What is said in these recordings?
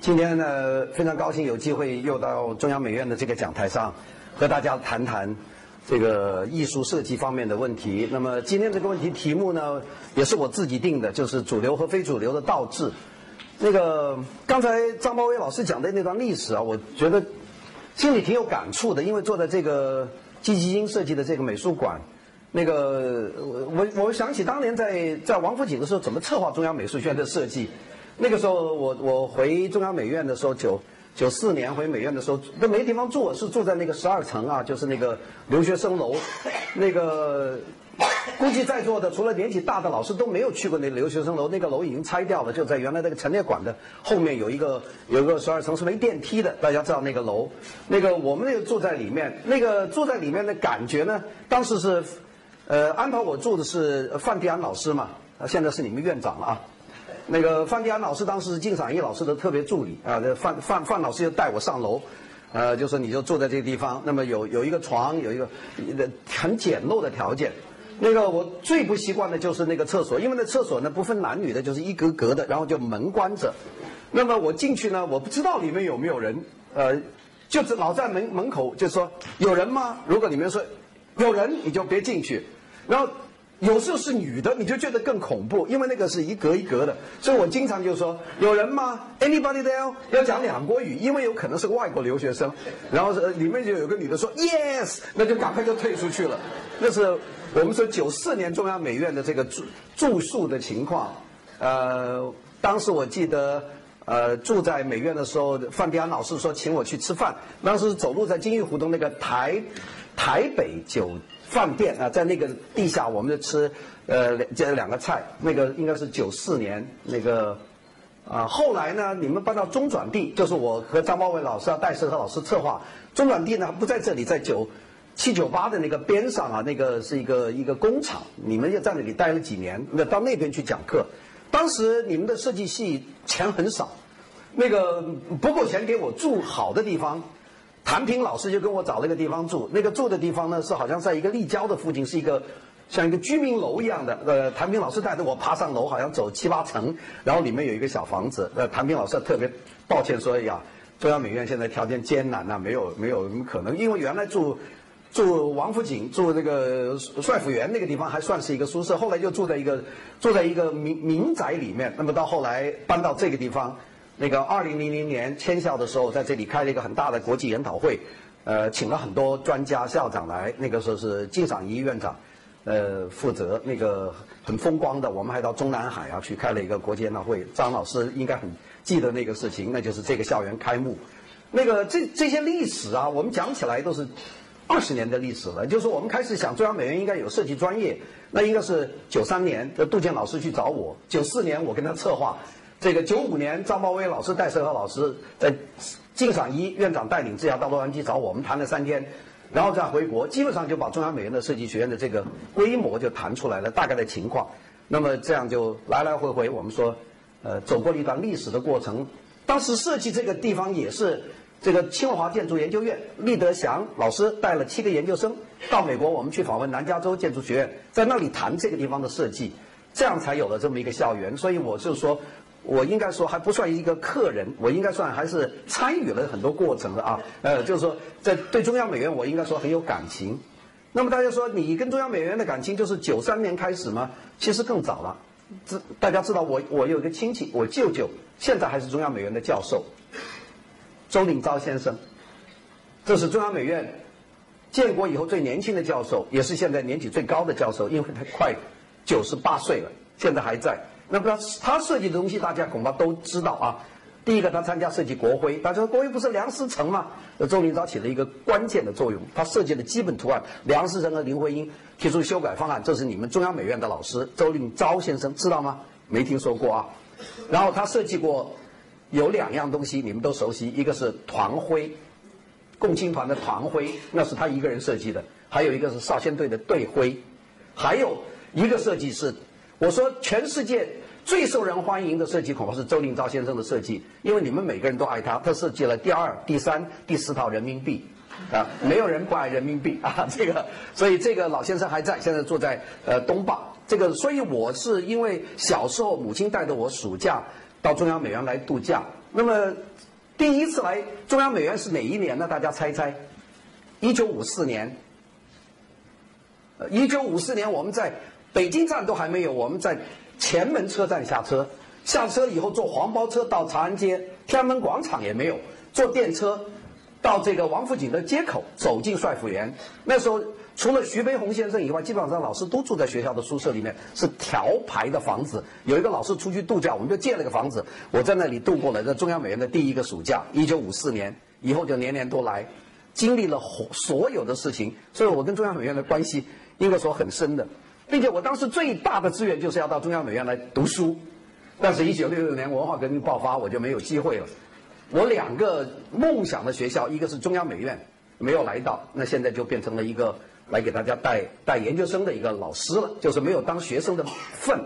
今天呢，非常高兴有机会又到中央美院的这个讲台上，和大家谈谈这个艺术设计方面的问题。那么今天这个问题题目呢，也是我自己定的，就是主流和非主流的倒置。那个刚才张包伟老师讲的那段历史啊，我觉得心里挺有感触的，因为坐在这个季基金设计的这个美术馆，那个我我我想起当年在在王府井的时候，怎么策划中央美术学院的设计。那个时候，我我回中央美院的时候，九九四年回美院的时候，都没地方住，是住在那个十二层啊，就是那个留学生楼。那个估计在座的除了年纪大的老师都没有去过那留学生楼，那个楼已经拆掉了，就在原来那个陈列馆的后面有一个有一个十二层是没电梯的，大家知道那个楼。那个我们那个住在里面，那个住在里面的感觉呢，当时是，呃，安排我住的是范迪安老师嘛，现在是你们院长了啊。那个范迪安老师当时是靳赏一老师的特别助理啊，范范范老师就带我上楼，呃，就说你就坐在这个地方，那么有有一个床，有一个很简陋的条件。那个我最不习惯的就是那个厕所，因为那厕所呢不分男女的，就是一格格的，然后就门关着。那么我进去呢，我不知道里面有没有人，呃，就是老在门门口就说有人吗？如果里面说有人，你就别进去，然后。有时候是女的，你就觉得更恐怖，因为那个是一格一格的，所以我经常就说有人吗？Anybody there？要讲两国语，因为有可能是外国留学生。然后里面就有个女的说 Yes，那就赶快就退出去了。那是我们说九四年中央美院的这个住住宿的情况。呃，当时我记得，呃，住在美院的时候，范迪安老师说请我去吃饭。当时走路在金玉胡同那个台台北酒。饭店啊，在那个地下，我们就吃，呃，这两个菜，那个应该是九四年那个，啊，后来呢，你们搬到中转地，就是我和张茂伟老师啊，戴世和老师策划，中转地呢不在这里，在九七九八的那个边上啊，那个是一个一个工厂，你们就在那里待了几年，那到那边去讲课，当时你们的设计系钱很少，那个不够钱给我住好的地方。谭平老师就跟我找了一个地方住，那个住的地方呢是好像在一个立交的附近，是一个像一个居民楼一样的。呃，谭平老师带着我爬上楼，好像走七八层，然后里面有一个小房子。呃，谭平老师特别抱歉说：“哎呀，中央美院现在条件艰难呐，没有没有什么可能。因为原来住住王府井，住那个帅府园那个地方还算是一个宿舍，后来就住在一个住在一个民民宅里面。那么到后来搬到这个地方。”那个二零零零年迁校的时候，在这里开了一个很大的国际研讨会，呃，请了很多专家、校长来。那个时候是金赏一院长，呃，负责那个很风光的。我们还到中南海啊去开了一个国际研讨会。张老师应该很记得那个事情，那就是这个校园开幕。那个这这些历史啊，我们讲起来都是二十年的历史了。就是我们开始想中央美院应该有设计专业，那应该是九三年，杜建老师去找我，九四年我跟他策划。这个九五年，张茂威老师、戴胜和老师在晋赏一院长带领之下到洛杉矶找我们谈了三天，然后再回国，基本上就把中央美院的设计学院的这个规模就谈出来了，大概的情况。那么这样就来来回回，我们说，呃，走过了一段历史的过程。当时设计这个地方也是这个清华建筑研究院，厉德祥老师带了七个研究生到美国，我们去访问南加州建筑学院，在那里谈这个地方的设计，这样才有了这么一个校园。所以我就说。我应该说还不算一个客人，我应该算还是参与了很多过程的啊。呃，就是说，在对中央美院，我应该说很有感情。那么大家说，你跟中央美院的感情就是九三年开始吗？其实更早了。知大家知道，我我有一个亲戚，我舅舅现在还是中央美院的教授，周令钊先生。这是中央美院建国以后最年轻的教授，也是现在年纪最高的教授，因为他快九十八岁了，现在还在。那么他他设计的东西，大家恐怕都知道啊。第一个，他参加设计国徽，大家说国徽不是梁思成吗？周林钊起了一个关键的作用，他设计的基本图案，梁思成和林徽因提出修改方案，这是你们中央美院的老师周令钊先生知道吗？没听说过啊。然后他设计过有两样东西，你们都熟悉，一个是团徽，共青团的团徽，那是他一个人设计的；还有一个是少先队的队徽，还有一个设计是。我说，全世界最受人欢迎的设计恐怕是周令钊先生的设计，因为你们每个人都爱他。他设计了第二、第三、第四套人民币，啊，没有人不爱人民币啊。这个，所以这个老先生还在，现在住在呃东坝。这个，所以我是因为小时候母亲带着我暑假到中央美院来度假，那么第一次来中央美院是哪一年呢？大家猜猜。一九五四年。一九五四年我们在北京站都还没有，我们在前门车站下车，下车以后坐黄包车到长安街，天安门广场也没有，坐电车到这个王府井的街口，走进帅府园。那时候。除了徐悲鸿先生以外，基本上老师都住在学校的宿舍里面，是条排的房子。有一个老师出去度假，我们就借了个房子，我在那里度过了在中央美院的第一个暑假。一九五四年以后就年年都来，经历了所有的事情，所以我跟中央美院的关系应该说很深的，并且我当时最大的志愿就是要到中央美院来读书，但是，一九六六年文化革命爆发，我就没有机会了。我两个梦想的学校，一个是中央美院，没有来到，那现在就变成了一个。来给大家带带研究生的一个老师了，就是没有当学生的份。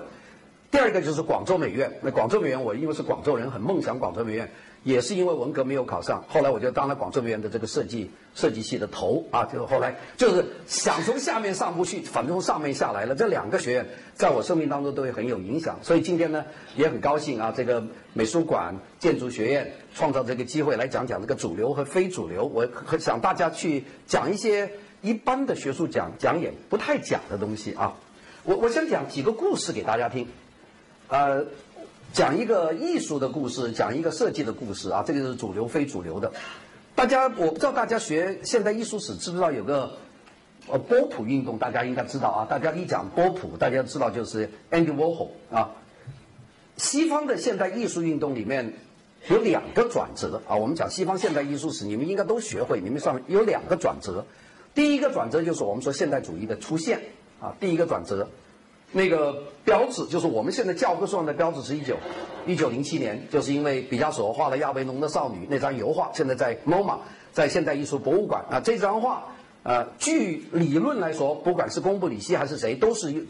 第二个就是广州美院，那广州美院我因为是广州人，很梦想广州美院，也是因为文革没有考上，后来我就当了广州美院的这个设计设计系的头啊，就是后来就是想从下面上不去，反正从上面下来了。这两个学院在我生命当中都会很有影响，所以今天呢也很高兴啊，这个美术馆建筑学院创造这个机会来讲讲这个主流和非主流，我很想大家去讲一些。一般的学术讲讲演不太讲的东西啊，我我想讲几个故事给大家听，呃，讲一个艺术的故事，讲一个设计的故事啊，这个是主流非主流的。大家我不知道大家学现代艺术史知不知道有个呃波普运动，大家应该知道啊。大家一讲波普，大家知道就是 Andy Warhol 啊。西方的现代艺术运动里面有两个转折啊，我们讲西方现代艺术史，你们应该都学会，你们上有两个转折。第一个转折就是我们说现代主义的出现啊，第一个转折，那个标志就是我们现在教科书上的标志是一九一九零七年，就是因为毕加索画了亚维农的少女那张油画，现在在 MoMA 在现代艺术博物馆啊，这张画呃，据理论来说，不管是公布里希还是谁，都是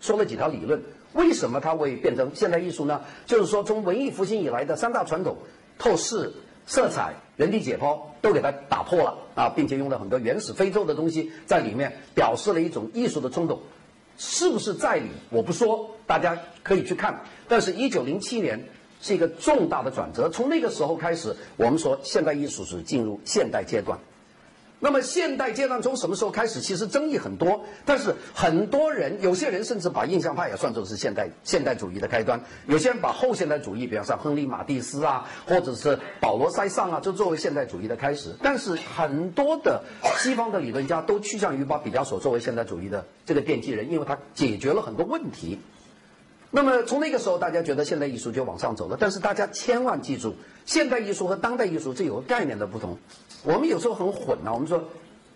说了几条理论，为什么它会变成现代艺术呢？就是说从文艺复兴以来的三大传统，透视。色彩、人体解剖都给它打破了啊，并且用了很多原始非洲的东西在里面，表示了一种艺术的冲动，是不是在理？我不说，大家可以去看。但是，一九零七年是一个重大的转折，从那个时候开始，我们说现代艺术是进入现代阶段。那么现代阶段从什么时候开始？其实争议很多，但是很多人，有些人甚至把印象派也算作是现代现代主义的开端。有些人把后现代主义，比方说亨利马蒂斯啊，或者是保罗塞尚啊，就作为现代主义的开始。但是很多的西方的理论家都趋向于把毕加索作为现代主义的这个奠基人，因为他解决了很多问题。那么从那个时候，大家觉得现代艺术就往上走了。但是大家千万记住，现代艺术和当代艺术这有个概念的不同。我们有时候很混啊，我们说，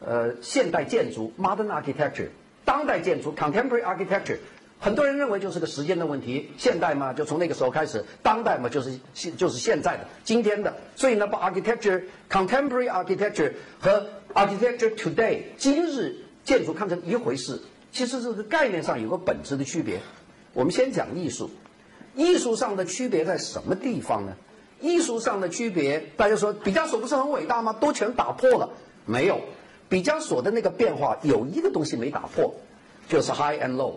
呃，现代建筑 （modern architecture），当代建筑 （contemporary architecture），很多人认为就是个时间的问题。现代嘛，就从那个时候开始；当代嘛，就是现就是现在的、今天的。所以呢，把 architecture、contemporary architecture 和 architecture today 今日建筑看成一回事，其实这个概念上有个本质的区别。我们先讲艺术，艺术上的区别在什么地方呢？艺术上的区别，大家说毕加索不是很伟大吗？都全打破了，没有。毕加索的那个变化有一个东西没打破，就是 high and low，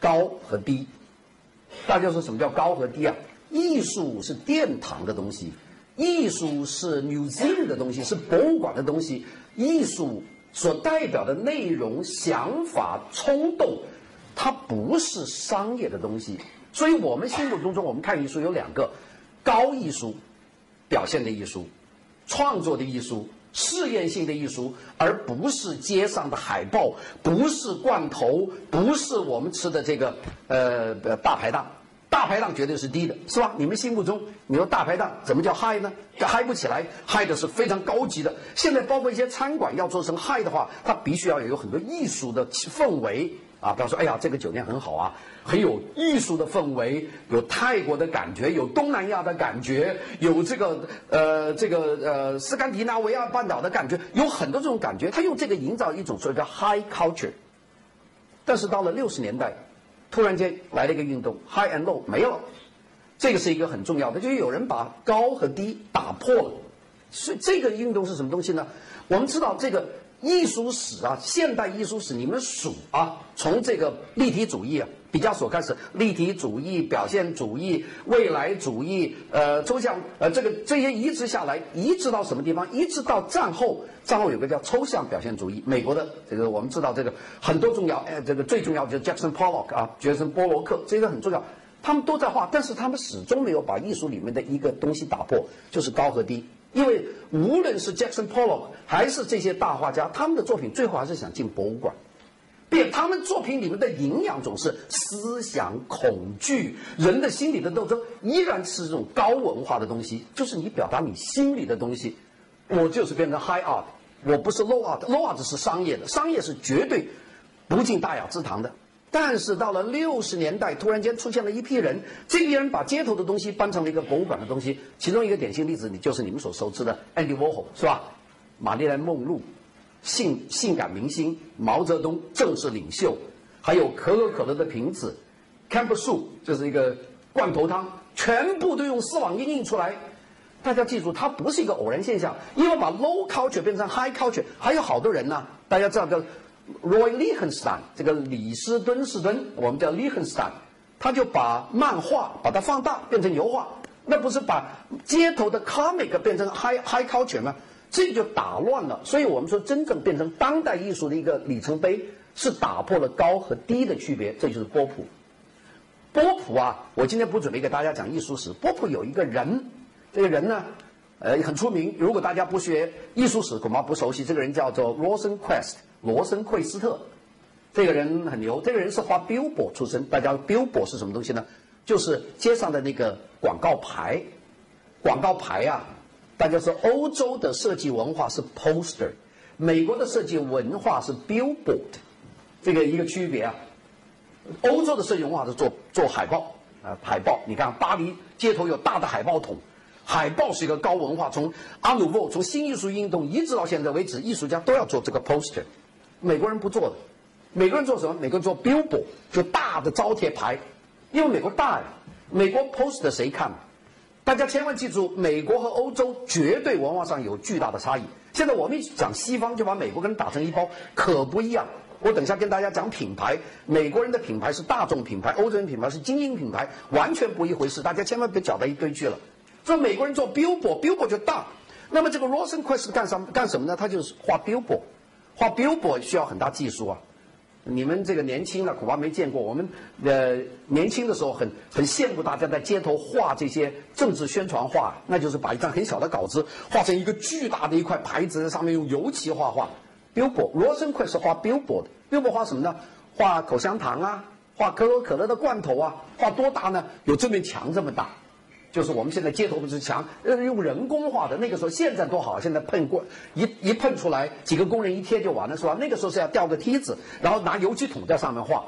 高和低。大家说什么叫高和低啊？艺术是殿堂的东西，艺术是 museum 的东西，是博物馆的东西。艺术所代表的内容、想法、冲动。它不是商业的东西，所以我们心目当中，我们看艺术有两个：高艺术、表现的艺术、创作的艺术、试验性的艺术，而不是街上的海报，不是罐头，不是我们吃的这个呃大排档。大排档绝对是低的，是吧？你们心目中，你说大排档怎么叫嗨呢？嗨不起来，嗨的是非常高级的。现在包括一些餐馆要做成嗨的话，它必须要有很多艺术的氛围。啊，比方说，哎呀，这个酒店很好啊，很有艺术的氛围，有泰国的感觉，有东南亚的感觉，有这个呃这个呃斯堪的纳维亚半岛的感觉，有很多这种感觉。他用这个营造一种所谓的 high culture。但是到了六十年代，突然间来了一个运动，high and low 没了，这个是一个很重要的，就是有人把高和低打破了。所以这个运动是什么东西呢？我们知道这个艺术史啊，现代艺术史，你们数啊，从这个立体主义啊，毕加索开始，立体主义、表现主义、未来主义，呃，抽象，呃，这个这些移植下来，移植到什么地方？移植到战后，战后有个叫抽象表现主义，美国的这个我们知道，这个很多重要，哎，这个最重要就是 Jackson Pollock 啊，杰森波罗克，这个很重要，他们都在画，但是他们始终没有把艺术里面的一个东西打破，就是高和低。因为无论是 Jackson Pollock 还是这些大画家，他们的作品最后还是想进博物馆，变他们作品里面的营养总是思想、恐惧、人的心理的斗争，依然是这种高文化的东西，就是你表达你心里的东西。我就是变成 high art，我不是 low art，low art 是商业的，商业是绝对不进大雅之堂的。但是到了六十年代，突然间出现了一批人，这批人把街头的东西搬成了一个博物馆的东西。其中一个典型例子，你就是你们所熟知的 Andy Warhol，是吧？玛丽莲梦露，性性感明星，毛泽东正式领袖，还有可口可乐的瓶子，Camp Soup 就是一个罐头汤，全部都用丝网印印出来。大家记住，它不是一个偶然现象，因为把 low culture 变成 high culture，还有好多人呢。大家知道叫。Roy Lichtenstein 这个李斯敦士敦，我们叫 Lichtenstein，他就把漫画把它放大变成油画，那不是把街头的 comic 变成 high high culture 吗？这个就打乱了。所以我们说，真正变成当代艺术的一个里程碑，是打破了高和低的区别。这就是波普。波普啊，我今天不准备给大家讲艺术史。波普有一个人，这个人呢，呃，很出名。如果大家不学艺术史，恐怕不熟悉。这个人叫做 Rosenquist。罗森奎斯特，这个人很牛。这个人是画 billboard 出身。大家 billboard 是什么东西呢？就是街上的那个广告牌。广告牌啊，大家说欧洲的设计文化是 poster，美国的设计文化是 billboard，这个一个区别啊。欧洲的设计文化是做做海报啊，海报。你看巴黎街头有大的海报筒，海报是一个高文化。从阿努沃，从新艺术运动一直到现在为止，艺术家都要做这个 poster。美国人不做的，美国人做什么？美国人做 billboard，就大的招贴牌，因为美国大呀。美国 poster 谁看？大家千万记住，美国和欧洲绝对文化上有巨大的差异。现在我们一讲西方，就把美国跟打成一包，可不一样。我等下跟大家讲品牌，美国人的品牌是大众品牌，欧洲人品牌是精英品牌，完全不一回事。大家千万别搅到一堆去了。说美国人做 billboard，billboard 就大。那么这个 Rosenquist 干什干什么呢？他就是画 billboard。画 billboard 需要很大技术啊！你们这个年轻的恐怕没见过。我们呃年轻的时候很很羡慕大家在街头画这些政治宣传画，那就是把一张很小的稿子画成一个巨大的一块牌子，在上面用油漆画画。billboard 罗森快是画 billboard，billboard 画什么呢？画口香糖啊，画可口可乐的罐头啊，画多大呢？有这面墙这么大。就是我们现在街头不是墙，呃，用人工画的。那个时候现在多好，现在喷过一一喷出来，几个工人一贴就完了，是吧？那个时候是要吊个梯子，然后拿油漆桶在上面画。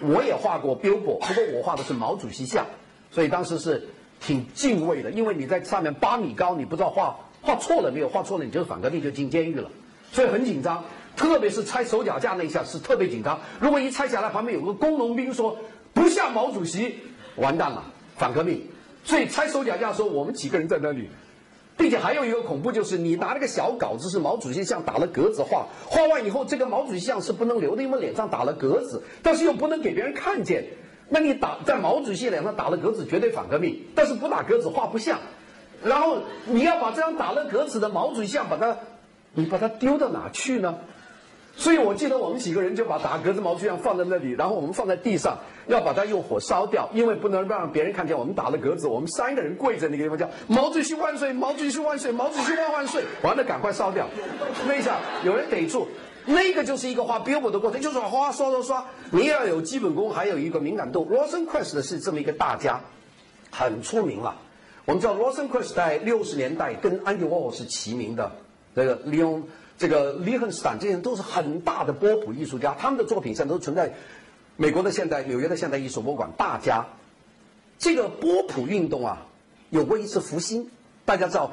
我也画过 billboard，不过我画的是毛主席像，所以当时是挺敬畏的，因为你在上面八米高，你不知道画画错了没有，画错了你就是反革命就进监狱了，所以很紧张。特别是拆手脚架那一下是特别紧张，如果一拆下来旁边有个工农兵说不像毛主席，完蛋了，反革命。所以拆手脚架的时候，我们几个人在那里，并且还有一个恐怖，就是你拿那个小稿子是毛主席像打了格子画，画完以后这个毛主席像是不能留的，因为脸上打了格子，但是又不能给别人看见。那你打在毛主席脸上打了格子，绝对反革命；但是不打格子画不像。然后你要把这张打了格子的毛主席像，把它，你把它丢到哪去呢？所以我记得我们几个人就把打格子毛主席像放在那里，然后我们放在地上，要把它用火烧掉，因为不能让别人看见我们打了格子。我们三个人跪在那个地方叫“毛主席万岁，毛主席万岁，毛主席万万岁”，完了赶快烧掉。那一下有人逮住，那个就是一个画 billboard 的过程，就是哗刷刷刷。你要有基本功，还有一个敏感度。罗森奎斯是这么一个大家，很出名了。我们知道罗森奎斯在六十年代跟安迪沃霍是齐名的，这个利用。这个利亨斯坦这些人都是很大的波普艺术家，他们的作品现在都存在美国的现代、纽约的现代艺术博物馆。大家，这个波普运动啊，有过一次复兴。大家知道，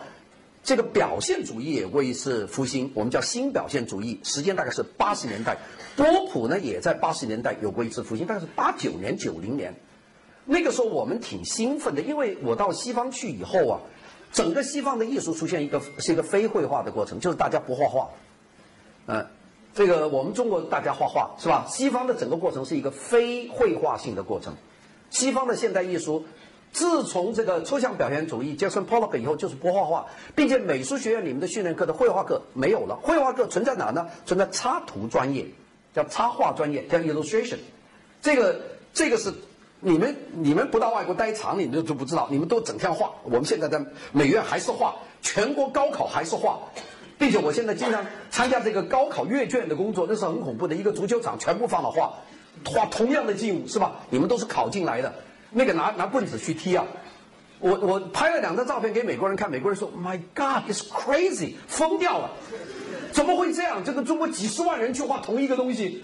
这个表现主义有过一次复兴，我们叫新表现主义，时间大概是八十年代。波普呢，也在八十年代有过一次复兴，大概是八九年、九零年。那个时候我们挺兴奋的，因为我到西方去以后啊。整个西方的艺术出现一个是一个非绘画的过程，就是大家不画画，嗯，这个我们中国大家画画是吧？西方的整个过程是一个非绘画性的过程，西方的现代艺术。自从这个抽象表现主义杰森·波洛克以后，就是不画画，并且美术学院里面的训练课的绘画课没有了。绘画课存在哪呢？存在插图专业，叫插画专业，叫 illustration。这个这个是你们你们不到外国待长，你们就不知道。你们都整天画，我们现在在美院还是画，全国高考还是画，并且我现在经常参加这个高考阅卷的工作，那是很恐怖的。一个足球场全部放了画，画同样的劲舞是吧？你们都是考进来的。那个拿拿棍子去踢啊！我我拍了两张照片给美国人看，美国人说：“My God, it's crazy，疯掉了！怎么会这样？这个中国几十万人去画同一个东西，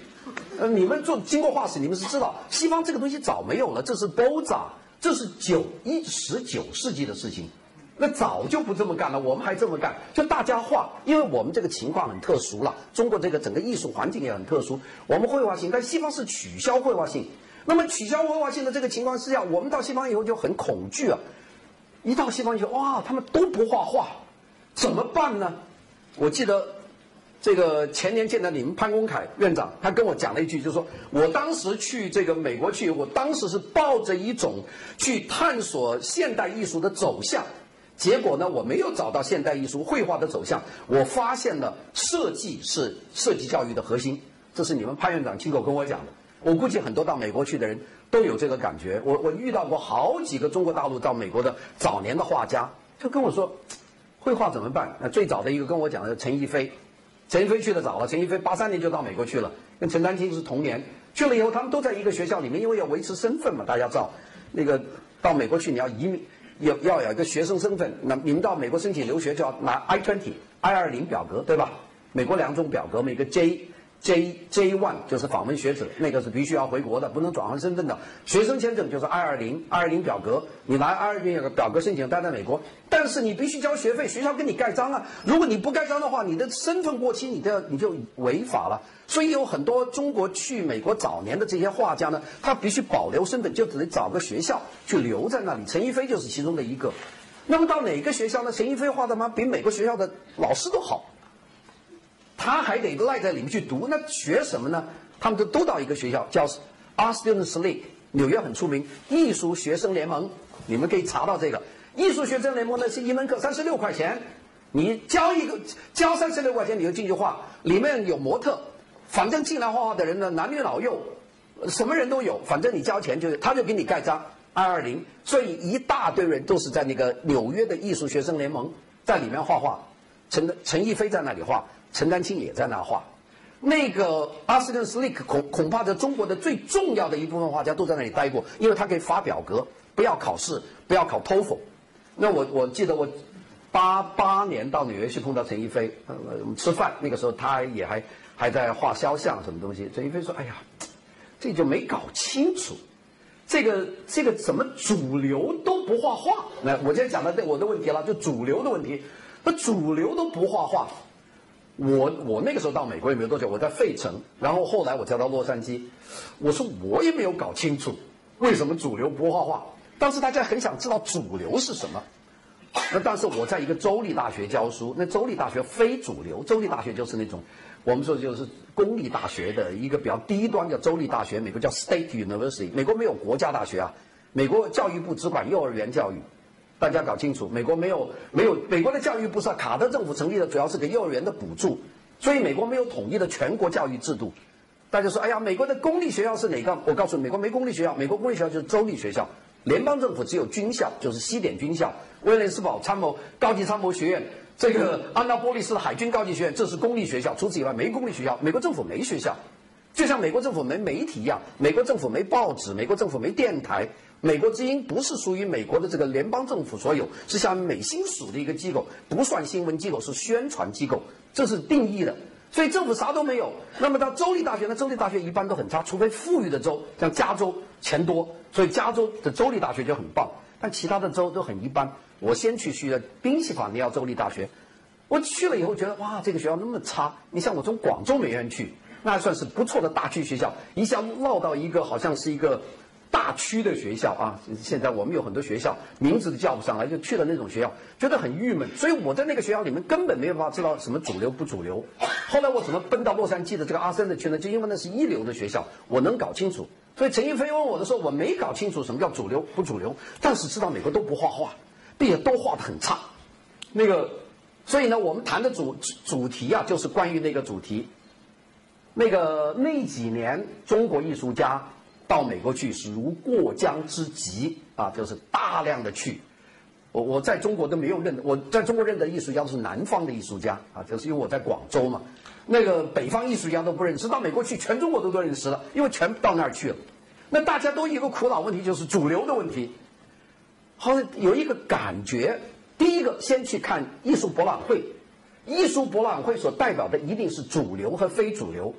呃，你们做经过画室，你们是知道，西方这个东西早没有了，这是 Boza，这是九一十九世纪的事情，那早就不这么干了，我们还这么干，就大家画，因为我们这个情况很特殊了，中国这个整个艺术环境也很特殊，我们绘画性，但西方是取消绘画性。”那么取消绘画性的这个情况之下，我们到西方以后就很恐惧啊！一到西方以后，哇，他们都不画画，怎么办呢？我记得这个前年见到你们潘公凯院长，他跟我讲了一句，就是说我当时去这个美国去，我当时是抱着一种去探索现代艺术的走向，结果呢，我没有找到现代艺术绘画的走向，我发现了设计是设计教育的核心，这是你们潘院长亲口跟我讲的。我估计很多到美国去的人都有这个感觉。我我遇到过好几个中国大陆到美国的早年的画家，就跟我说，绘画怎么办？那最早的一个跟我讲的陈逸飞，陈一飞去的早了，陈一飞八三年就到美国去了，跟陈丹青是同年。去了以后，他们都在一个学校里面，因为要维持身份嘛，大家知道，那个到美国去你要移民，要要有一个学生身份。那你们到美国申请留学就要拿 I twenty I 二零表格，对吧？美国两种表格，每个 J。J J one 就是访问学者，那个是必须要回国的，不能转换身份的。学生签证就是 I 二零 I 二零表格，你拿 I 二零表格申请待在美国，但是你必须交学费，学校给你盖章啊。如果你不盖章的话，你的身份过期，你都要你就违法了。所以有很多中国去美国早年的这些画家呢，他必须保留身份，就只能找个学校去留在那里。陈逸飞就是其中的一个。那么到哪个学校呢？陈逸飞画的吗？比美国学校的老师都好。他还得赖在里面去读，那学什么呢？他们都都到一个学校，叫 Art Students League，纽约很出名，艺术学生联盟。你们可以查到这个艺术学生联盟呢，是一门课三十六块钱，你交一个交三十六块钱你就进去画，里面有模特，反正进来画画的人呢，男女老幼，什么人都有，反正你交钱就他就给你盖章二二零，所以一大堆人都是在那个纽约的艺术学生联盟在里面画画，陈陈逸飞在那里画。陈丹青也在那画，那个阿斯顿斯利克恐恐怕在中国的最重要的一部分画家都在那里待过，因为他可以发表格，不要考试，不要考托福。那我我记得我八八年到纽约去碰到陈逸飞，呃，我们吃饭，那个时候他也还还在画肖像什么东西。陈逸飞说：“哎呀，这就没搞清楚，这个这个怎么主流都不画画？那我今天讲的我的问题了，就主流的问题，那主流都不画画。”我我那个时候到美国也没有多久，我在费城，然后后来我调到洛杉矶，我说我也没有搞清楚为什么主流不画画，当时大家很想知道主流是什么。那但是我在一个州立大学教书，那州立大学非主流，州立大学就是那种我们说就是公立大学的一个比较低端的州立大学，美国叫 State University，美国没有国家大学啊，美国教育部只管幼儿园教育。大家搞清楚，美国没有没有美国的教育部是卡特政府成立的，主要是给幼儿园的补助，所以美国没有统一的全国教育制度。大家说，哎呀，美国的公立学校是哪个？我告诉你，美国没公立学校，美国公立学校就是州立学校。联邦政府只有军校，就是西点军校、威廉斯堡参谋高级参谋学院、这个安纳波利斯海军高级学院，这是公立学校。除此以外，没公立学校。美国政府没学校，就像美国政府没媒体一样，美国政府没报纸，美国政府没电台。美国之音不是属于美国的这个联邦政府所有，是像美新署的一个机构，不算新闻机构，是宣传机构，这是定义的。所以政府啥都没有。那么到州立大学呢？州立大学一般都很差，除非富裕的州，像加州钱多，所以加州的州立大学就很棒。但其他的州都很一般。我先去去了宾夕法尼亚州立大学，我去了以后觉得哇，这个学校那么差。你像我从广州美院去，那算是不错的大区学校，一下落到一个好像是一个。大区的学校啊，现在我们有很多学校名字都叫不上来，就去了那种学校，觉得很郁闷。所以我在那个学校里面根本没有办法知道什么主流不主流。后来我怎么奔到洛杉矶的这个阿森的去呢？就因为那是一流的学校，我能搞清楚。所以陈一飞问我的时候，我没搞清楚什么叫主流不主流，但是知道美国都不画画，并且都画的很差。那个，所以呢，我们谈的主主题啊，就是关于那个主题。那个那几年，中国艺术家。到美国去是如过江之鲫啊，就是大量的去。我我在中国都没有认，我在中国认的艺术家都是南方的艺术家啊，就是因为我在广州嘛。那个北方艺术家都不认识，到美国去全中国都都认识了，因为全到那儿去了。那大家都一个苦恼问题，就是主流的问题。好像有一个感觉，第一个先去看艺术博览会，艺术博览会所代表的一定是主流和非主流。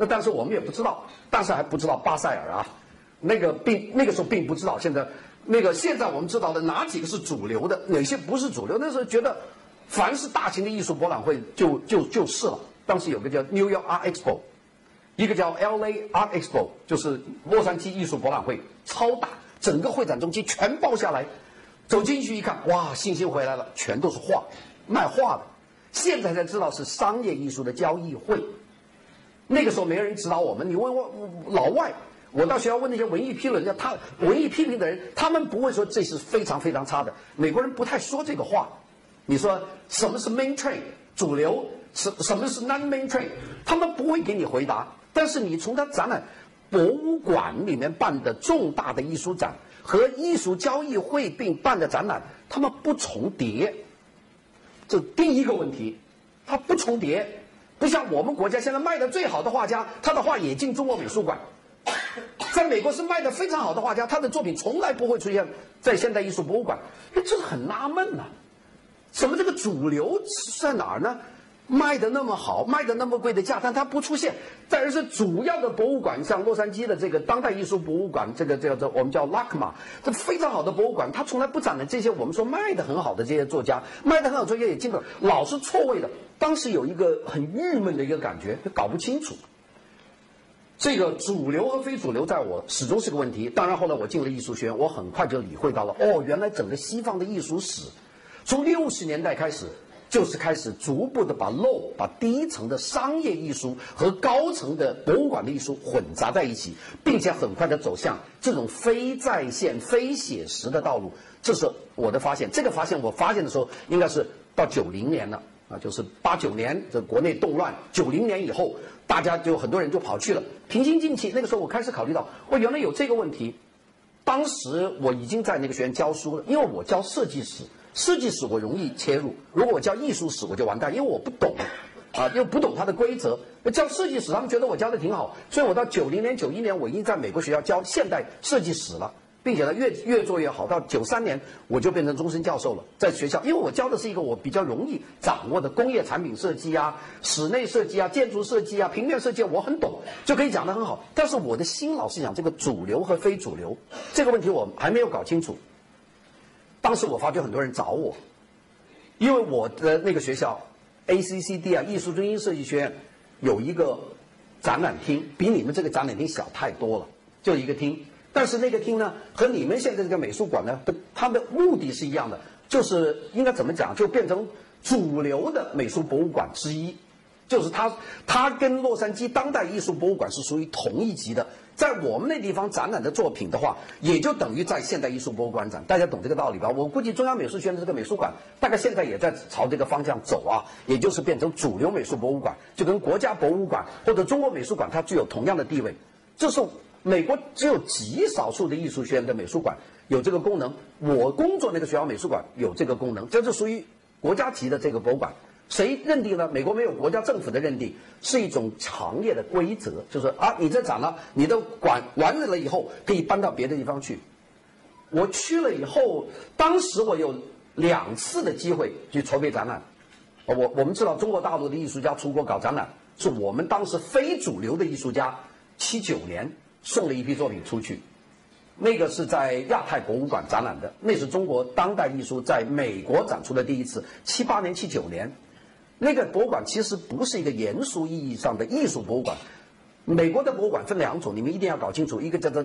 那但是我们也不知道，但是还不知道巴塞尔啊，那个并那个时候并不知道。现在那个现在我们知道的哪几个是主流的，哪些不是主流？那时候觉得，凡是大型的艺术博览会就就就是了。当时有个叫 New York Art Expo，一个叫 LA Art Expo，就是洛杉矶艺术博览会，超大，整个会展中心全包下来。走进去一看，哇，信心回来了，全都是画，卖画的。现在才知道是商业艺术的交易会。那个时候没人指导我们，你问我老外，我到学校问那些文艺批论家，他文艺批评的人，他们不会说这是非常非常差的。美国人不太说这个话。你说什么是 mainstream 主流，什什么是 non-mainstream，他们不会给你回答。但是你从他展览博物馆里面办的重大的艺术展和艺术交易会并办的展览，他们不重叠。这第一个问题，它不重叠。不像我们国家现在卖的最好的画家，他的画也进中国美术馆。在美国是卖的非常好的画家，他的作品从来不会出现在现代艺术博物馆。这是很纳闷呐，怎么这个主流在哪儿呢？卖的那么好，卖的那么贵的价，但它不出现。再而是主要的博物馆，像洛杉矶的这个当代艺术博物馆，这个叫做我们叫 LACMA，这非常好的博物馆，它从来不展的这些我们说卖的很好的这些作家，卖的很好作家也进不老是错位的。当时有一个很郁闷的一个感觉，搞不清楚这个主流和非主流，在我始终是个问题。当然后来我进了艺术学院，我很快就理会到了，哦，原来整个西方的艺术史，从六十年代开始。就是开始逐步的把漏把低层的商业艺术和高层的博物馆的艺术混杂在一起，并且很快的走向这种非在线、非写实的道路。这是我的发现。这个发现我发现的时候，应该是到九零年了啊，就是八九年这国内动乱，九零年以后，大家就很多人就跑去了平心静气。那个时候我开始考虑到，我原来有这个问题。当时我已经在那个学院教书了，因为我教设计史。设计史我容易切入，如果我教艺术史我就完蛋，因为我不懂，啊，又不懂它的规则。教设计史他们觉得我教的挺好，所以我到九零年、九一年我已经在美国学校教现代设计史了，并且呢越越做越好。到九三年我就变成终身教授了，在学校，因为我教的是一个我比较容易掌握的工业产品设计啊、室内设计啊、建筑设计啊、平面设计，我很懂，就可以讲得很好。但是我的心老是想这个主流和非主流这个问题，我还没有搞清楚。当时我发觉很多人找我，因为我的那个学校，ACCD 啊，艺术中心设计学院有一个展览厅，比你们这个展览厅小太多了，就一个厅。但是那个厅呢，和你们现在这个美术馆呢，它的目的是一样的，就是应该怎么讲，就变成主流的美术博物馆之一。就是它，它跟洛杉矶当代艺术博物馆是属于同一级的。在我们那地方展览的作品的话，也就等于在现代艺术博物馆展。大家懂这个道理吧？我估计中央美术学院的这个美术馆，大概现在也在朝这个方向走啊，也就是变成主流美术博物馆，就跟国家博物馆或者中国美术馆它具有同样的地位。这是美国只有极少数的艺术学院的美术馆有这个功能。我工作那个学校美术馆有这个功能，这是属于国家级的这个博物馆。谁认定呢？美国没有国家政府的认定，是一种行业的规则，就是啊，你这展了，你的馆完了以后可以搬到别的地方去。我去了以后，当时我有两次的机会去筹备展览。我我们知道中国大陆的艺术家出国搞展览，是我们当时非主流的艺术家，七九年送了一批作品出去。那个是在亚太博物馆展览的，那是中国当代艺术在美国展出的第一次，七八年、七九年。那个博物馆其实不是一个严肃意义上的艺术博物馆。美国的博物馆分两种，你们一定要搞清楚，一个叫做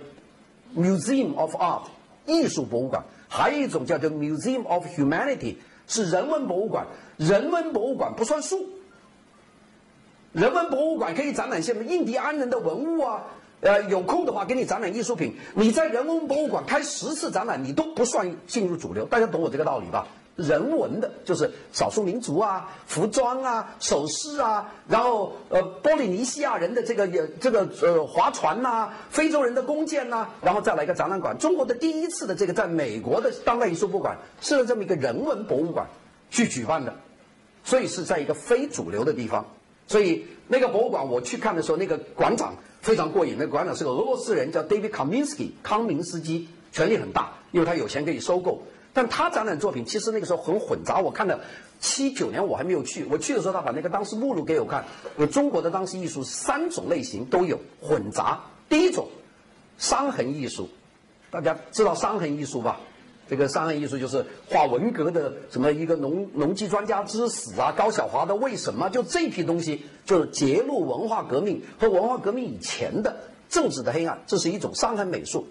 Museum of Art 艺术博物馆，还有一种叫做 Museum of Humanity 是人文博物馆。人文博物馆不算数，人文博物馆可以展览些什么印第安人的文物啊。呃，有空的话给你展览艺术品。你在人文博物馆开十次展览，你都不算进入主流。大家懂我这个道理吧？人文的，就是少数民族啊、服装啊、首饰啊，然后呃，波利尼西亚人的这个也这个呃划船呐，非洲人的弓箭呐，然后再来一个展览馆。中国的第一次的这个在美国的当代艺术博物馆是这么一个人文博物馆去举办的，所以是在一个非主流的地方。所以那个博物馆我去看的时候，那个馆长非常过瘾。那个馆长是个俄罗斯人，叫 David Kaminsky 康明斯基，权力很大，因为他有钱可以收购。但他展览作品其实那个时候很混杂，我看了七九年我还没有去，我去的时候他把那个当时目录给我看，有中国的当时艺术三种类型都有混杂。第一种，伤痕艺术，大家知道伤痕艺术吧？这个伤痕艺术就是画文革的什么一个农农机专家之死啊，高晓华的为什么？就这批东西就是揭露文化革命和文化革命以前的政治的黑暗，这是一种伤痕美术，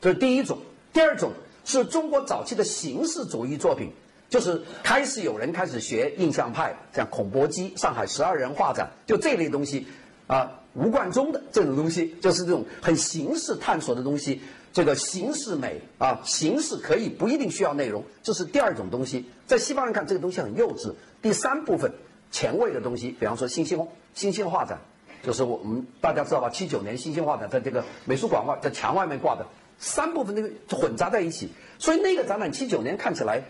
这是第一种。第二种。是中国早期的形式主义作品，就是开始有人开始学印象派，像孔伯基上海十二人画展，就这类东西，啊，吴冠中的这种东西，就是这种很形式探索的东西，这个形式美啊，形式可以不一定需要内容，这是第二种东西，在西方人看这个东西很幼稚。第三部分前卫的东西，比方说新兴新兴画展，就是我们大家知道吧？七九年新兴画展在这个美术馆外，在墙外面挂的。三部分那个混杂在一起，所以那个展览七九年看起来，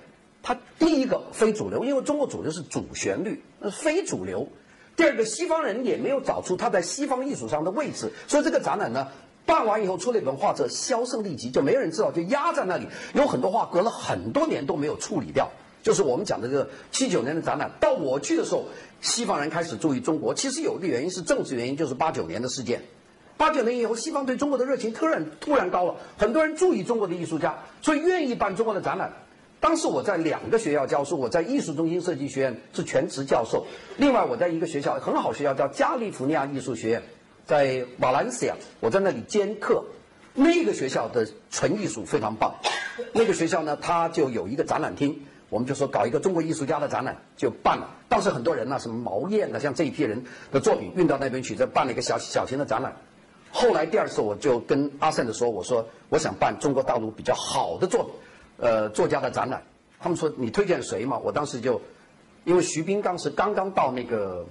它第一个非主流，因为中国主流是主旋律，那非主流。第二个，西方人也没有找出他在西方艺术上的位置，所以这个展览呢办完以后出了一本画册，销声匿迹，就没有人知道，就压在那里。有很多画隔了很多年都没有处理掉，就是我们讲的这个七九年的展览。到我去的时候，西方人开始注意中国，其实有一个原因是政治原因，就是八九年的事件。八九年以后，西方对中国的热情突然突然高了，很多人注意中国的艺术家，所以愿意办中国的展览。当时我在两个学校教书，我在艺术中心设计学院是全职教授，另外我在一个学校很好学校叫加利福尼亚艺术学院，在瓦兰西亚，我在那里兼课。那个学校的纯艺术非常棒，那个学校呢，它就有一个展览厅，我们就说搞一个中国艺术家的展览就办了。当时很多人呢，什么毛燕啊，像这一批人的作品运到那边去，再办了一个小小型的展览。后来第二次我就跟阿胜的说，我说我想办中国大陆比较好的作，呃作家的展览。他们说你推荐谁嘛？我当时就，因为徐斌当时刚刚到那个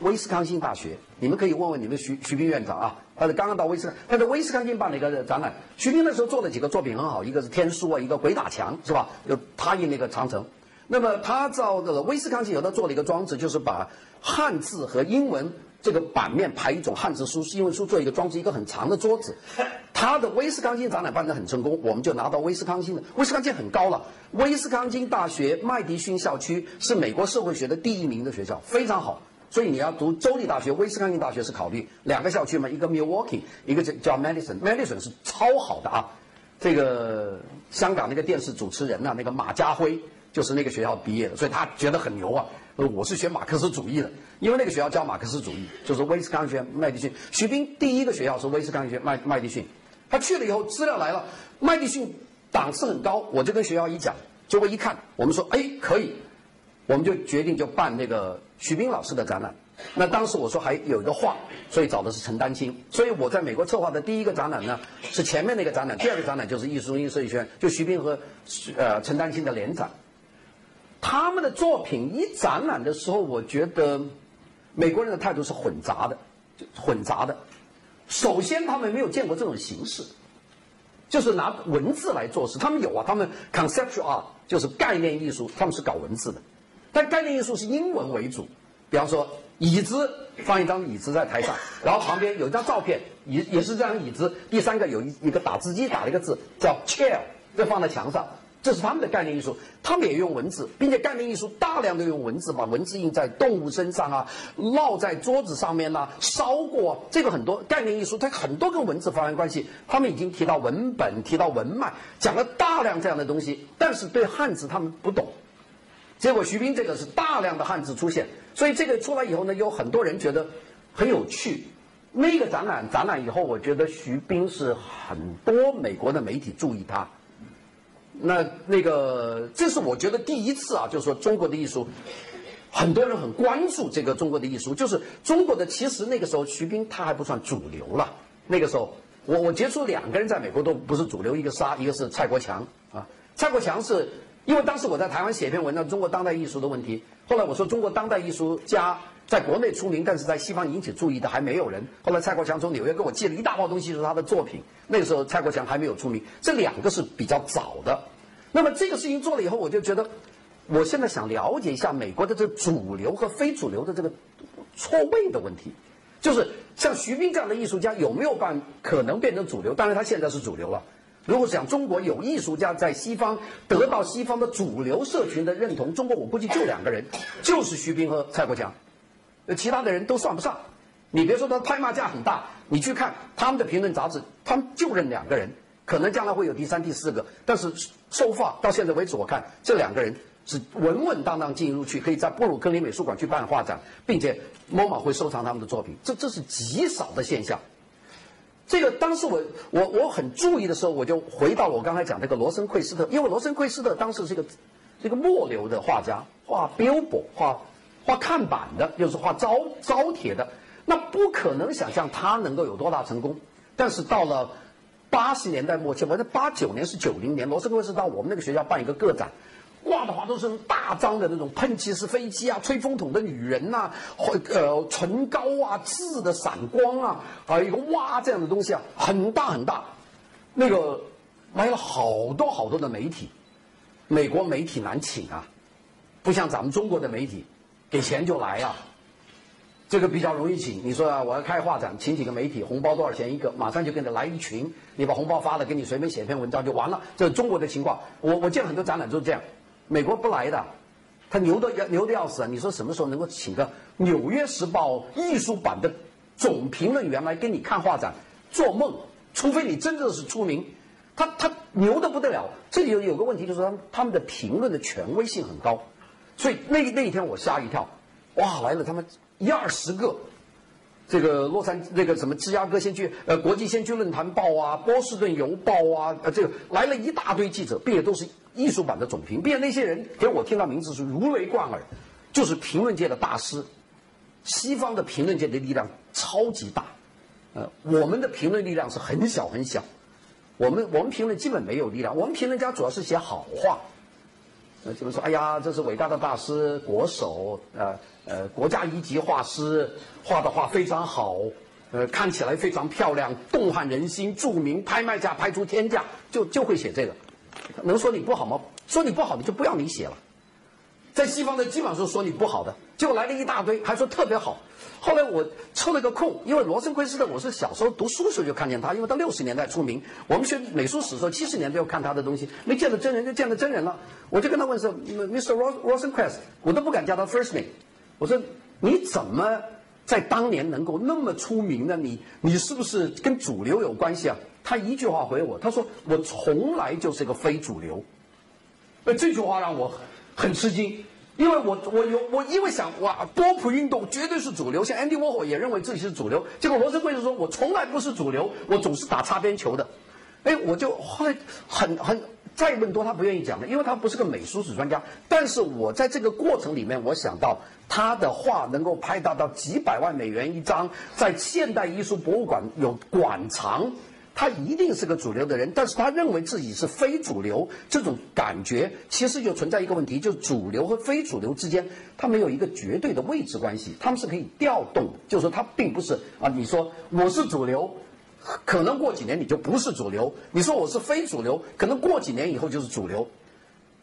威斯康星大学，你们可以问问你们徐徐斌院长啊，他是刚刚到威斯，他在威斯康星办了一个展览。徐斌那时候做了几个作品很好，一个是天书啊，一个鬼打墙是吧？就他印那个长城。那么他造这个威斯康星有他做了一个装置，就是把汉字和英文。这个版面排一种汉字书，是因为书做一个装置，一个很长的桌子。他的威斯康星展览办得很成功，我们就拿到威斯康星的。威斯康星很高了，威斯康星大学麦迪逊校区是美国社会学的第一名的学校，非常好。所以你要读州立大学、威斯康星大学是考虑两个校区嘛，一个 Milwaukee，一个叫叫 Madison，Madison 是超好的啊。这个香港那个电视主持人呐，那个马家辉就是那个学校毕业的，所以他觉得很牛啊。呃，我是学马克思主义的，因为那个学校教马克思主义，就是威斯康星麦迪逊。徐斌第一个学校是威斯康星麦麦迪逊，他去了以后资料来了，麦迪逊档次很高，我就跟学校一讲，结果一看，我们说哎可以，我们就决定就办那个徐斌老师的展览。那当时我说还有一个画，所以找的是陈丹青。所以我在美国策划的第一个展览呢，是前面那个展览，第二个展览就是艺术中心设计学院，就徐斌和呃陈丹青的联展。他们的作品一展览的时候，我觉得美国人的态度是混杂的，混杂的。首先，他们没有见过这种形式，就是拿文字来做事。他们有啊，他们 conceptual 啊就是概念艺术，他们是搞文字的。但概念艺术是英文为主，比方说椅子放一张椅子在台上，然后旁边有一张照片，也也是这张椅子。第三个有一一个打字机打了一个字叫 chair，这放在墙上。这是他们的概念艺术，他们也用文字，并且概念艺术大量的用文字，把文字印在动物身上啊，烙在桌子上面呐，烧过。这个很多概念艺术，它很多跟文字发生关系。他们已经提到文本，提到文脉，讲了大量这样的东西，但是对汉字他们不懂。结果徐斌这个是大量的汉字出现，所以这个出来以后呢，有很多人觉得很有趣。那个展览展览以后，我觉得徐冰是很多美国的媒体注意他。那那个，这是我觉得第一次啊，就是说中国的艺术，很多人很关注这个中国的艺术。就是中国的，其实那个时候徐冰他还不算主流了。那个时候，我我接触两个人在美国都不是主流，一个沙一个是蔡国强啊。蔡国强是因为当时我在台湾写一篇文章，中国当代艺术的问题。后来我说中国当代艺术家。在国内出名，但是在西方引起注意的还没有人。后来蔡国强从纽约给我寄了一大包东西，是他的作品。那个时候蔡国强还没有出名，这两个是比较早的。那么这个事情做了以后，我就觉得，我现在想了解一下美国的这主流和非主流的这个错位的问题，就是像徐冰这样的艺术家有没有办可能变成主流？当然他现在是主流了。如果想中国有艺术家在西方得到西方的主流社群的认同，中国我估计就两个人，就是徐冰和蔡国强。呃，其他的人都算不上，你别说他拍卖价很大，你去看他们的评论杂志，他们就认两个人，可能将来会有第三、第四个，但是收发到现在为止，我看这两个人是稳稳当当进入去，可以在布鲁克林美术馆去办画展，并且 MoMA 会收藏他们的作品，这这是极少的现象。这个当时我我我很注意的时候，我就回到了我刚才讲这个罗森奎斯特，因为罗森奎斯特当时是一个这个末流的画家，画 billboard 画。画看板的，就是画招招帖的，那不可能想象他能够有多大成功。但是到了八十年代末期，反正八九年是九零年，罗斯威是到我们那个学校办一个个展，挂的话都是大张的那种喷气式飞机啊、吹风筒的女人呐、呃唇膏啊、字的闪光啊，还有一个哇这样的东西啊，很大很大。那个来了好多好多的媒体，美国媒体难请啊，不像咱们中国的媒体。给钱就来啊，这个比较容易请。你说啊，我要开画展，请几个媒体，红包多少钱一个？马上就跟着来一群，你把红包发了，给你随便写篇文章就完了。这是中国的情况。我我见很多展览都是这样，美国不来的，他牛的要牛的要死！你说什么时候能够请个《纽约时报》艺术版的总评论员来跟你看画展？做梦！除非你真的是出名，他他牛的不得了。这里有有个问题，就是他他们的评论的权威性很高。所以那那一天我吓一跳，哇，来了他们一二十个，这个洛杉那个什么芝加哥先驱呃国际先驱论坛报啊，波士顿邮报啊，呃这个来了一大堆记者，并且都是艺术版的总评，并且那些人给我听到名字是如雷贯耳，就是评论界的大师，西方的评论界的力量超级大，呃我们的评论力量是很小很小，我们我们评论基本没有力量，我们评论家主要是写好话。呃，就是说，哎呀，这是伟大的大师国手，呃呃，国家一级画师，画的画非常好，呃，看起来非常漂亮，动撼人心，著名，拍卖价拍出天价，就就会写这个，能说你不好吗？说你不好你就不要你写了。在西方的基本上是说你不好的，结果来了一大堆，还说特别好。后来我抽了个空，因为罗森奎斯特，我是小时候读书时候就看见他，因为他六十年代出名。我们学美术史的时候，七十年代要看他的东西，没见到真人就见到真人了。我就跟他问说：“Mr. Rosenquist，我都不敢叫他 first name。我说你怎么在当年能够那么出名呢？你你是不是跟主流有关系啊？”他一句话回我，他说：“我从来就是个非主流。”那这句话让我。很吃惊，因为我我有我因为想哇，波普运动绝对是主流，像 Andy Warhol 也认为自己是主流，结果罗森贵是说我从来不是主流，我总是打擦边球的，哎，我就后来很很再问多他不愿意讲了，因为他不是个美术史专家，但是我在这个过程里面，我想到他的画能够拍到到几百万美元一张，在现代艺术博物馆有馆藏。他一定是个主流的人，但是他认为自己是非主流，这种感觉其实就存在一个问题，就是主流和非主流之间，他没有一个绝对的位置关系，他们是可以调动，就是说他并不是啊，你说我是主流，可能过几年你就不是主流；你说我是非主流，可能过几年以后就是主流。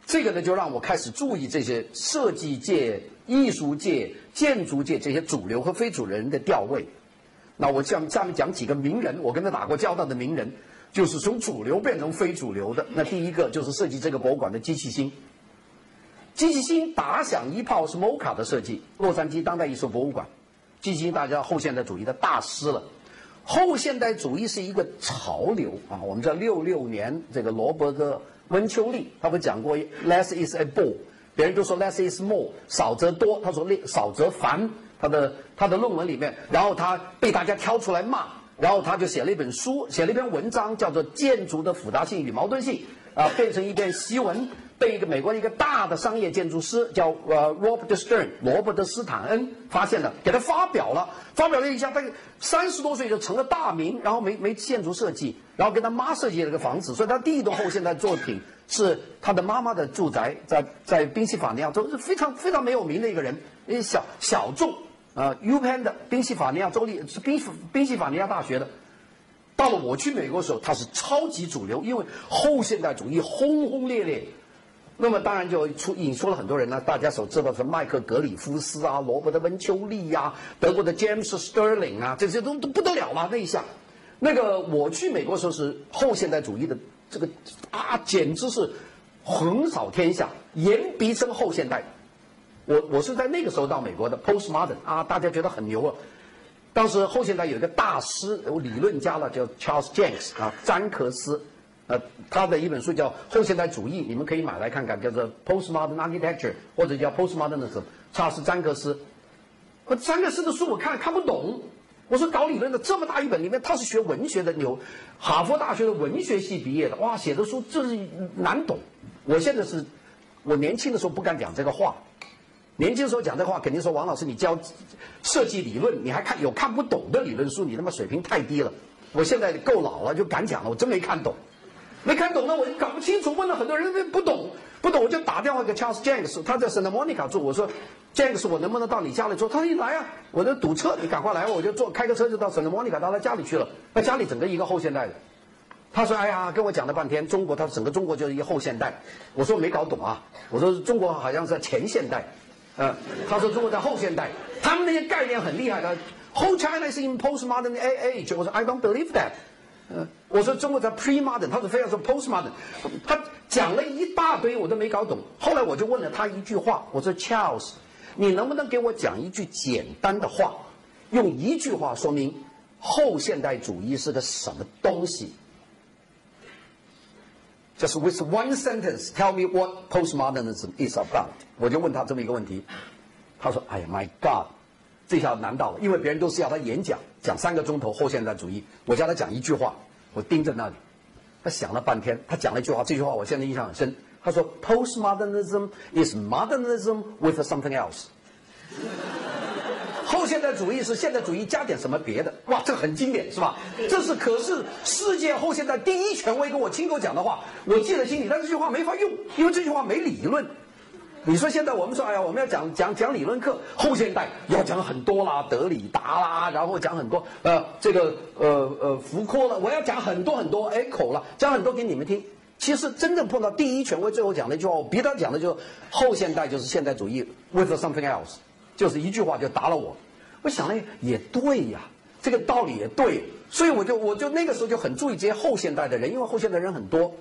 这个呢，就让我开始注意这些设计界、艺术界、建筑界这些主流和非主流人的调位。那我下下面讲几个名人，我跟他打过交道的名人，就是从主流变成非主流的。那第一个就是设计这个博物馆的机器星。机器星打响一炮是 MoCA 的设计，洛杉矶当代艺术博物馆。机器星大家后现代主义的大师了。后现代主义是一个潮流啊，我们知道六六年这个罗伯特温丘利他不讲过 less is a bore，别人都说 less is more，少则多，他说少则烦。他的他的论文里面，然后他被大家挑出来骂，然后他就写了一本书，写了一篇文章，叫做《建筑的复杂性与矛盾性》，啊，变成一篇檄文。被一个美国的一个大的商业建筑师叫呃 Robert Stern 罗伯特斯坦恩发现了，给他发表了，发表了一下，他三十多岁就成了大名，然后没没建筑设计，然后跟他妈设计了个房子，所以他第一栋后现代作品是他的妈妈的住宅，在在宾夕法尼亚州是非常非常没有名的一个人，一小小众啊 U Penn 的宾夕法尼亚州立是宾宾夕法尼亚大学的。到了我去美国的时候，它是超级主流，因为后现代主义轰轰烈烈。那么当然就出引出了很多人呢，大家所知道的麦克格里夫斯啊、罗伯特温丘利呀、德国的 James Sterling 啊，这些都都不得了了那一下。那个我去美国时候是后现代主义的这个啊，简直是横扫天下，言必称后现代。我我是在那个时候到美国的 Postmodern 啊，大家觉得很牛啊。当时后现代有一个大师理论家了，叫 Charles Jenks 啊，詹克斯。呃，他的一本书叫《后现代主义》，你们可以买来看看，叫做《Postmodern Architecture》或者叫《Postmodernism》。查尔斯·詹克斯，我詹克斯的书我看看不懂。我说搞理论的这么大一本，里面他是学文学的，牛，哈佛大学的文学系毕业的，哇，写的书真是难懂。我现在是，我年轻的时候不敢讲这个话，年轻时候讲这话肯定说王老师你教设计理论，你还看有看不懂的理论书，你他妈水平太低了。我现在够老了，就敢讲了，我真没看懂。没看懂呢，我就搞不清楚。问了很多人，不懂，不懂，我就打电话给 Charles Jenks，他在 Santa Monica 住。我说，Jenks，我能不能到你家里住？他说你来啊，我在堵车，你赶快来，我就坐开个车就到 Santa Monica 到他家里去了。那家里整个一个后现代的。他说，哎呀，跟我讲了半天，中国他整个中国就是一后现代。我说没搞懂啊，我说中国好像是前现代，嗯，他说中国在后现代，他们那些概念很厉害的。Whole China is in postmodern age。我说 I don't believe that。嗯，我说中国在 pre-modern，他说非要说 post-modern，他讲了一大堆，我都没搞懂。后来我就问了他一句话，我说 Charles，你能不能给我讲一句简单的话，用一句话说明后现代主义是个什么东西？Just with one sentence, tell me what postmodernism is about。我就问他这么一个问题，他说：“哎呀，My God，这下难到了，因为别人都是要他演讲。”讲三个钟头后现代主义，我叫他讲一句话，我盯着那里，他想了半天，他讲了一句话，这句话我现在印象很深。他说：“Postmodernism is modernism with something else。”后现代主义是现代主义加点什么别的？哇，这很经典是吧？这是可是世界后现代第一权威跟我亲口讲的话，我记在心里。但这句话没法用，因为这句话没理论。你说现在我们说，哎呀，我们要讲讲讲理论课，后现代要讲很多啦，德里达啦，然后讲很多，呃，这个呃呃福柯了，我要讲很多很多 echo 了，讲很多给你们听。其实真正碰到第一权威，最后讲的一句话，我逼他讲的就后现代就是现代主义，with something else，就是一句话就打了我。我想了也对呀，这个道理也对，所以我就我就那个时候就很注意这些后现代的人，因为后现代人很多。